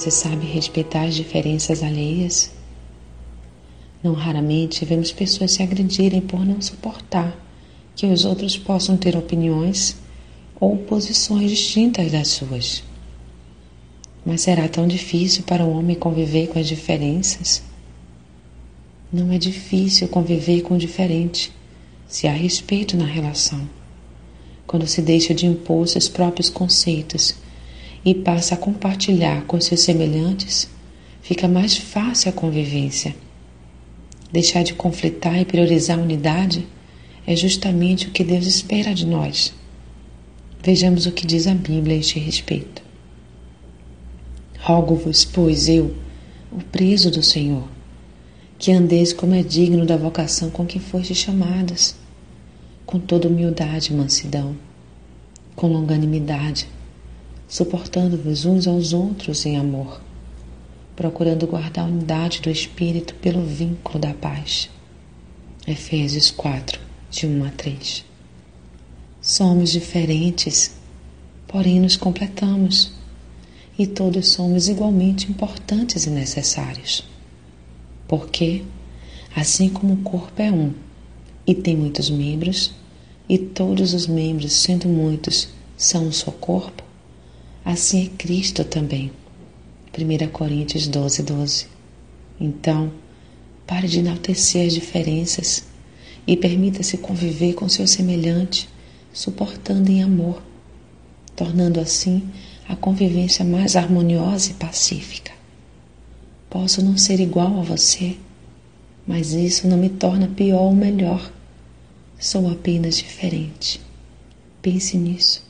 Você sabe respeitar as diferenças alheias? Não raramente vemos pessoas se agredirem por não suportar que os outros possam ter opiniões ou posições distintas das suas. Mas será tão difícil para o homem conviver com as diferenças? Não é difícil conviver com o diferente se há respeito na relação. Quando se deixa de impor seus próprios conceitos e passa a compartilhar com seus semelhantes, fica mais fácil a convivência. Deixar de conflitar e priorizar a unidade é justamente o que Deus espera de nós. Vejamos o que diz a Bíblia a este respeito. Rogo-vos, pois eu, o preso do Senhor, que andeis como é digno da vocação com que foste chamadas, com toda humildade e mansidão, com longanimidade, suportando-vos uns aos outros em amor, procurando guardar a unidade do Espírito pelo vínculo da paz. Efésios 4, de 1 a 3. Somos diferentes, porém nos completamos, e todos somos igualmente importantes e necessários. Porque, assim como o corpo é um e tem muitos membros, e todos os membros, sendo muitos, são um só corpo, assim é Cristo também. 1 Coríntios 12, 12. Então, pare de enaltecer as diferenças e permita-se conviver com seu semelhante, suportando em amor, tornando assim a convivência mais harmoniosa e pacífica. Posso não ser igual a você, mas isso não me torna pior ou melhor. Sou apenas diferente. Pense nisso.